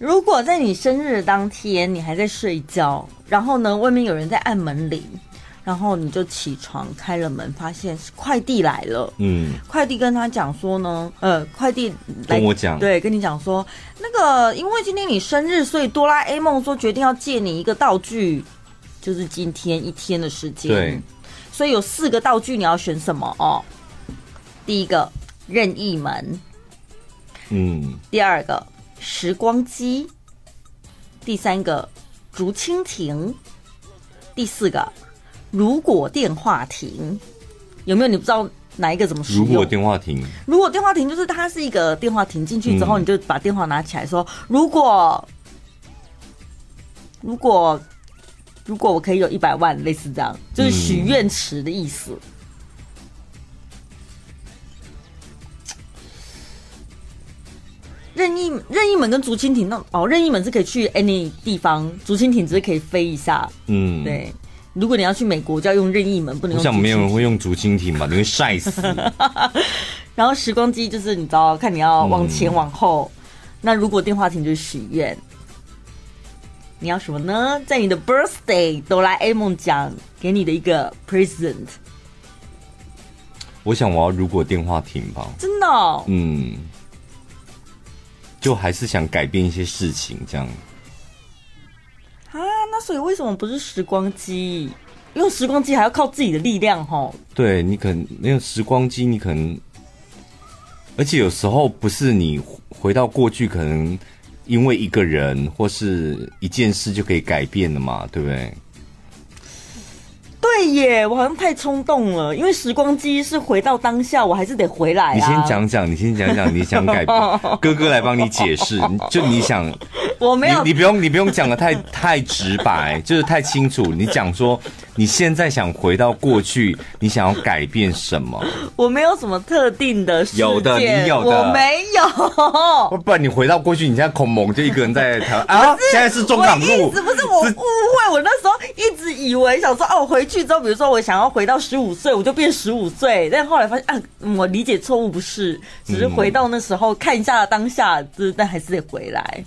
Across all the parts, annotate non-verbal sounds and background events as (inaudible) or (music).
如果在你生日的当天，你还在睡觉，然后呢，外面有人在按门铃，然后你就起床开了门，发现是快递来了。嗯，快递跟他讲说呢，呃，快递来跟我讲，对，跟你讲说，那个因为今天你生日，所以哆啦 A 梦说决定要借你一个道具，就是今天一天的时间。对，所以有四个道具，你要选什么哦？第一个任意门，嗯，第二个时光机，第三个竹蜻蜓，第四个如果电话亭。有没有你不知道哪一个怎么使用？如果电话亭，如果电话亭就是它是一个电话亭，进去之后你就把电话拿起来说：“嗯、如果如果如果我可以有一百万，类似这样，就是许愿池的意思。任意任意门跟竹蜻蜓，那哦，任意门是可以去 any 地方，竹蜻蜓只是可以飞一下。嗯，对。如果你要去美国，就要用任意门，不能用。我想没有人会用竹蜻蜓吧？你会晒死。(laughs) 然后时光机就是你知道，看你要往前往后。嗯、那如果电话亭就是许愿，你要什么呢？在你的 birthday，哆啦 A 梦奖给你的一个 present。我想我要如果电话亭吧。真的、哦？嗯。就还是想改变一些事情，这样啊？那所以为什么不是时光机？用时光机还要靠自己的力量，吼。对，你可能那个时光机，你可能，而且有时候不是你回到过去，可能因为一个人或是一件事就可以改变的嘛，对不对？对耶，我好像太冲动了，因为时光机是回到当下，我还是得回来啊。你先讲讲，你先讲讲，你想改变，(laughs) 哥哥来帮你解释。就你想，我没有，你，你不用，你不用讲的太 (laughs) 太直白，就是太清楚。你讲说你现在想回到过去，你想要改变什么？我没有什么特定的事件，有的，你有的，我没有。(laughs) 不然你回到过去，你现在孔猛就一个人在台湾啊？现在是中港路，不是，不是我误会，我那时候一直以为想说哦，回去。之后，比如说我想要回到十五岁，我就变十五岁。但后来发现啊，我理解错误，不是，只是回到那时候看一下当下，就是但还是得回来。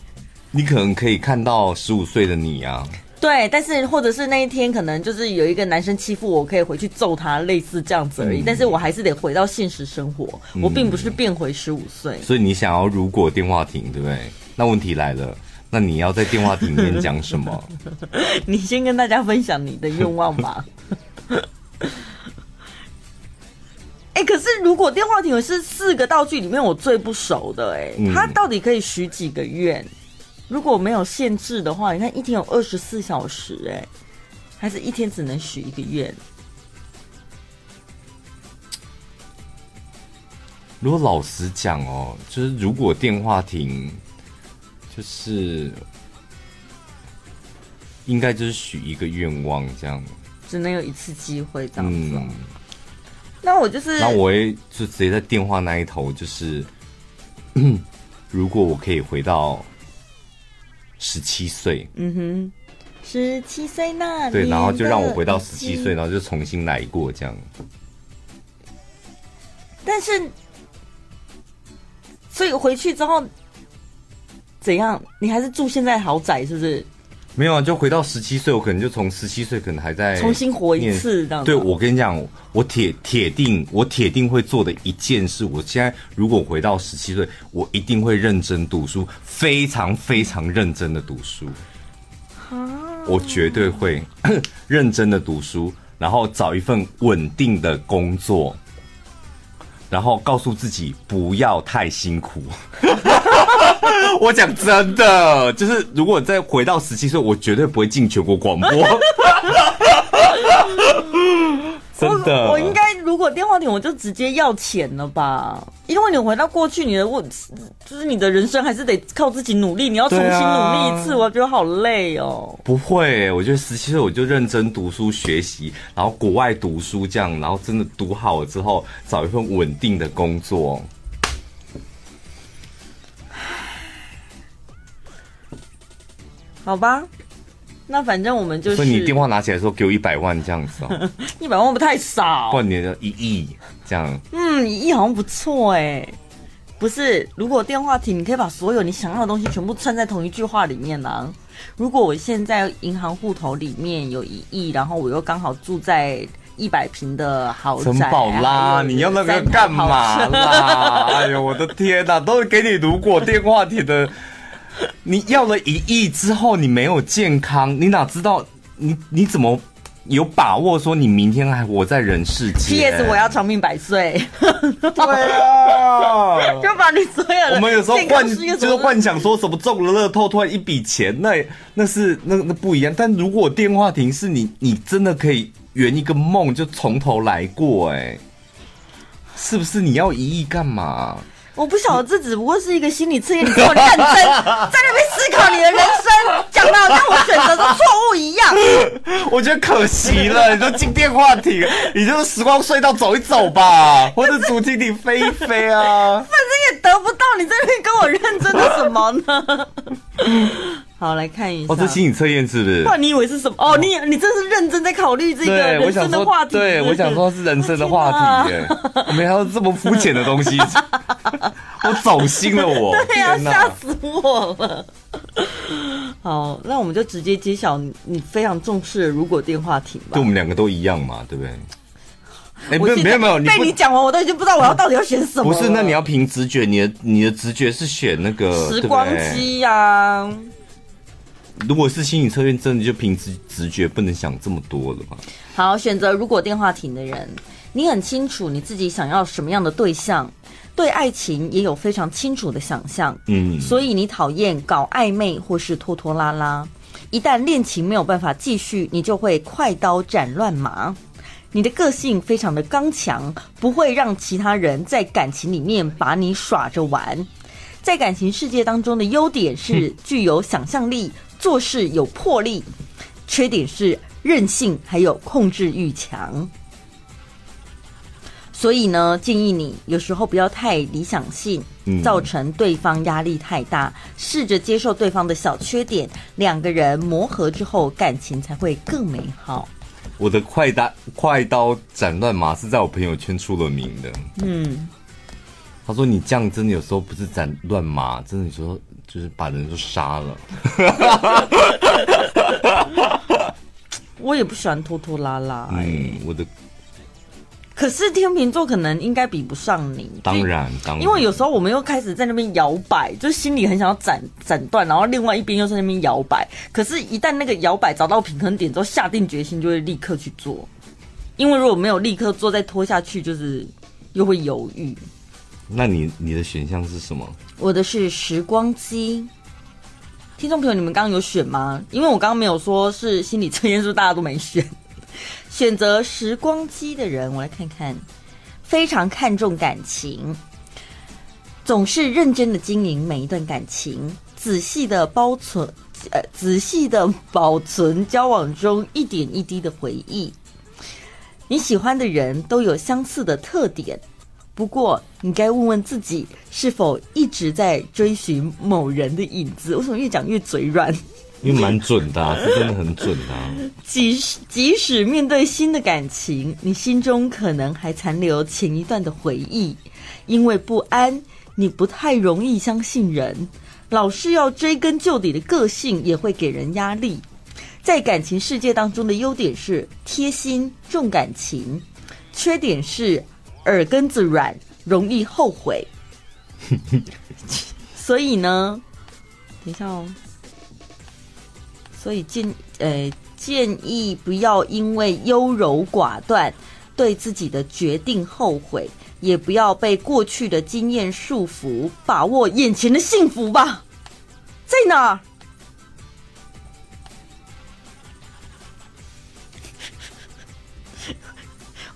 你可能可以看到十五岁的你啊。对，但是或者是那一天可能就是有一个男生欺负我，我可以回去揍他，类似这样子而已。嗯、但是我还是得回到现实生活，我并不是变回十五岁。所以你想要如果电话亭，对不对？那问题来了。那你要在电话亭里面讲什么？(laughs) 你先跟大家分享你的愿望吧。(laughs) 哎、欸，可是如果电话亭是四个道具里面我最不熟的、欸，哎，它到底可以许几个愿？如果没有限制的话，你看一天有二十四小时、欸，哎，还是一天只能许一个愿？如果老实讲哦，就是如果电话亭。就是应该就是许一个愿望这样，只能有一次机会这样子。嗯，那我就是，那我会就直接在电话那一头，就是 (clears throat) 如果我可以回到十七岁，嗯哼，十七岁那对，然后就让我回到十七岁，然后就重新来过这样。但是，所以回去之后。怎样？你还是住现在豪宅是不是？没有啊，就回到十七岁，我可能就从十七岁可能还在重新活一次这样。对，我跟你讲，我铁铁定，我铁定会做的一件事。我现在如果回到十七岁，我一定会认真读书，非常非常认真的读书。我绝对会 (coughs) 认真的读书，然后找一份稳定的工作，然后告诉自己不要太辛苦。(laughs) (laughs) 我讲真的，就是如果再回到十七岁，我绝对不会进全国广播。(laughs) 真的，我，我应该如果电话亭，我就直接要钱了吧？因为你回到过去，你的问就是你的人生还是得靠自己努力，你要重新努力一次，啊、我觉得好累哦。不会，我觉得十七岁我就认真读书学习，然后国外读书这样，然后真的读好了之后，找一份稳定的工作。好吧，那反正我们就是。所以你电话拿起来说给我一百万这样子哦，(laughs) 一百万不太少。过年的一亿这样。嗯，一亿好像不错哎，不是，如果电话亭，你可以把所有你想要的东西全部串在同一句话里面呢、啊。如果我现在银行户头里面有一亿，然后我又刚好住在一百平的豪宅，城堡啦，你要那个干嘛啦？(laughs) 哎呦，我的天哪，都是给你如果电话亭的。(laughs) 你要了一亿之后，你没有健康，你哪知道你你怎么有把握说你明天还活在人世间？P.S. 我要长命百岁。对啊，(laughs) 就把你所有的我们有时候幻就是幻想说什么中了乐透，突然一笔钱，那那是那那不一样。但如果电话亭是你，你真的可以圆一个梦，就从头来过，哎，是不是？你要一亿干嘛？我不晓得，这只不过是一个心理测验，你这么认真 (laughs) 在那边思考你的人生，讲的好像我选择的错误一样。(laughs) 我觉得可惜了，你都进电话亭，你就是时光隧道走一走吧，(laughs) 或者主题亭飞一飞啊。反正也得不到，你在那边跟我认真的什么呢？好，来看一下。哦，这心理测验是不是？不然你以为是什么？哦，你你真是认真在考虑这个人生的话题。对，我想说是人生的话题耶。我 (laughs) 没想到这么肤浅的东西，(laughs) 我走心了我。对呀，吓死我了。好，那我们就直接揭晓你非常重视的如果电话亭吧。对，我们两个都一样嘛，对不对？哎，没有没有没有，被你讲完，我都已经不知道我要到底要选什么。不是，那你要凭直觉，你的你的直觉是选那个时光机呀。如果是心理测验，真的就凭直直觉，不能想这么多了吧？好，选择如果电话亭的人，你很清楚你自己想要什么样的对象，对爱情也有非常清楚的想象。嗯，所以你讨厌搞暧昧或是拖拖拉拉。一旦恋情没有办法继续，你就会快刀斩乱麻。你的个性非常的刚强，不会让其他人在感情里面把你耍着玩。在感情世界当中的优点是具有想象力。做事有魄力，缺点是任性，还有控制欲强。所以呢，建议你有时候不要太理想性，造成对方压力太大。试着接受对方的小缺点，两个人磨合之后，感情才会更美好。我的快刀快刀斩乱麻是在我朋友圈出了名的。嗯，他说你这样真的有时候不是斩乱麻，真的有时候。就是把人都杀了，我也不喜欢拖拖拉拉。嗯，我的。可是天秤座可能应该比不上你。当然，当然。因为有时候我们又开始在那边摇摆，就心里很想要斩斩断，然后另外一边又在那边摇摆。可是，一旦那个摇摆找到平衡点之后，下定决心就会立刻去做。因为如果没有立刻做，再拖下去，就是又会犹豫。那你你的选项是什么？我的是时光机。听众朋友，你们刚刚有选吗？因为我刚刚没有说是心理测验，是不是大家都没选？(laughs) 选择时光机的人，我来看看，非常看重感情，总是认真的经营每一段感情，仔细的保存，呃，仔细的保存交往中一点一滴的回忆。你喜欢的人都有相似的特点。不过，你该问问自己，是否一直在追寻某人的影子？为什么越讲越嘴软？因为蛮准的啊，(laughs) 是真的很准的啊。即使即使面对新的感情，你心中可能还残留前一段的回忆，因为不安，你不太容易相信人。老是要追根究底的个性也会给人压力。在感情世界当中的优点是贴心、重感情，缺点是。耳根子软，容易后悔。(laughs) 所以呢，等一下哦。所以建呃建议不要因为优柔寡断，对自己的决定后悔，也不要被过去的经验束缚，把握眼前的幸福吧。在哪儿？(laughs)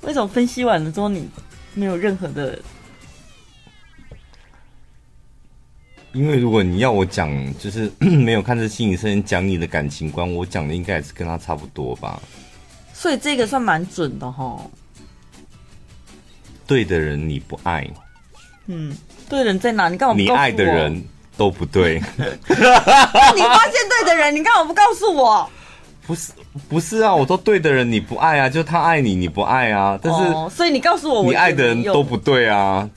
为什么分析完了之后你？没有任何的，因为如果你要我讲，就是 (clears throat) 没有看着心理医生讲你的感情观，我讲的应该也是跟他差不多吧。所以这个算蛮准的哈。对的人你不爱，嗯，对的人在哪？你干嘛不告诉我？你爱的人都不对。那 (laughs) 你发现对的人，你干嘛不告诉我？不是不是啊，我说对的人你不爱啊，就他爱你你不爱啊，但是、哦、所以你告诉我，我，你爱的人都不对啊。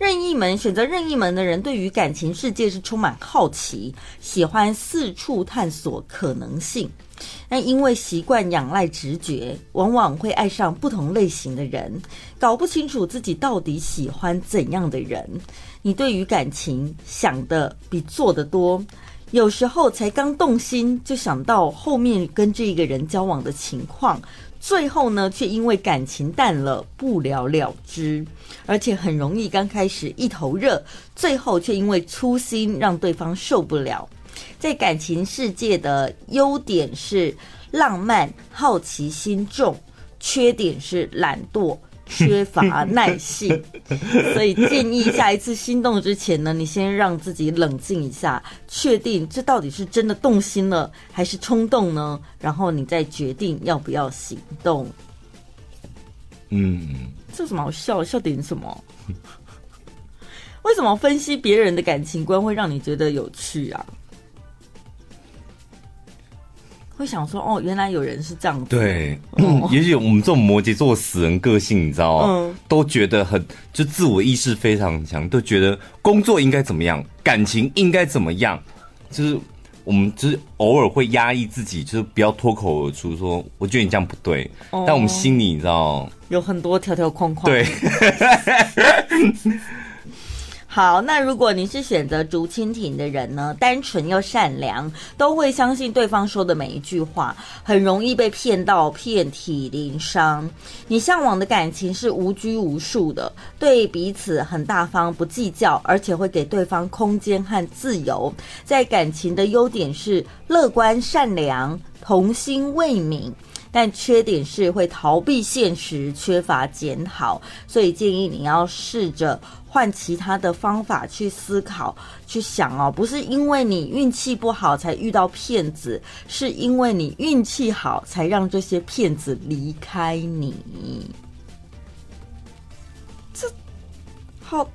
任意门选择任意门的人，对于感情世界是充满好奇，喜欢四处探索可能性。那因为习惯仰赖直觉，往往会爱上不同类型的人，搞不清楚自己到底喜欢怎样的人。你对于感情想的比做的多，有时候才刚动心就想到后面跟这个人交往的情况，最后呢却因为感情淡了不了了之，而且很容易刚开始一头热，最后却因为粗心让对方受不了。在感情世界的优点是浪漫、好奇心重，缺点是懒惰、缺乏耐性。(laughs) 所以建议下一次心动之前呢，你先让自己冷静一下，确定这到底是真的动心了还是冲动呢？然后你再决定要不要行动。嗯，这有什么好笑？笑点什么？(laughs) 为什么分析别人的感情观会让你觉得有趣啊？会想说哦，原来有人是这样子。对，嗯，也许我们这种摩羯座死人个性，你知道吗？嗯，都觉得很就自我意识非常强，都觉得工作应该怎么样，感情应该怎么样，就是我们就是偶尔会压抑自己，就是不要脱口而出说，我觉得你这样不对。哦，但我们心里你知道有很多条条框框。对。(laughs) 好，那如果你是选择竹蜻蜓的人呢？单纯又善良，都会相信对方说的每一句话，很容易被骗到遍体鳞伤。你向往的感情是无拘无束的，对彼此很大方，不计较，而且会给对方空间和自由。在感情的优点是乐观、善良、童心未泯。但缺点是会逃避现实，缺乏检讨，所以建议你要试着换其他的方法去思考、去想哦，不是因为你运气不好才遇到骗子，是因为你运气好才让这些骗子离开你。这好，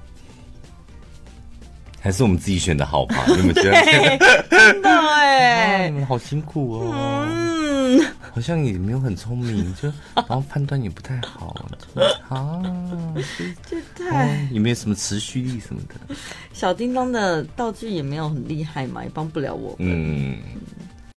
还是我们自己选的好吧？你们觉得？(laughs) 真的哎，(laughs) 嗯，好辛苦哦。嗯。好像也没有很聪明，就然后判断也不太好啊，就太、哦、也没有什么持续力什么的。小叮当的道具也没有很厉害嘛，也帮不了我。嗯。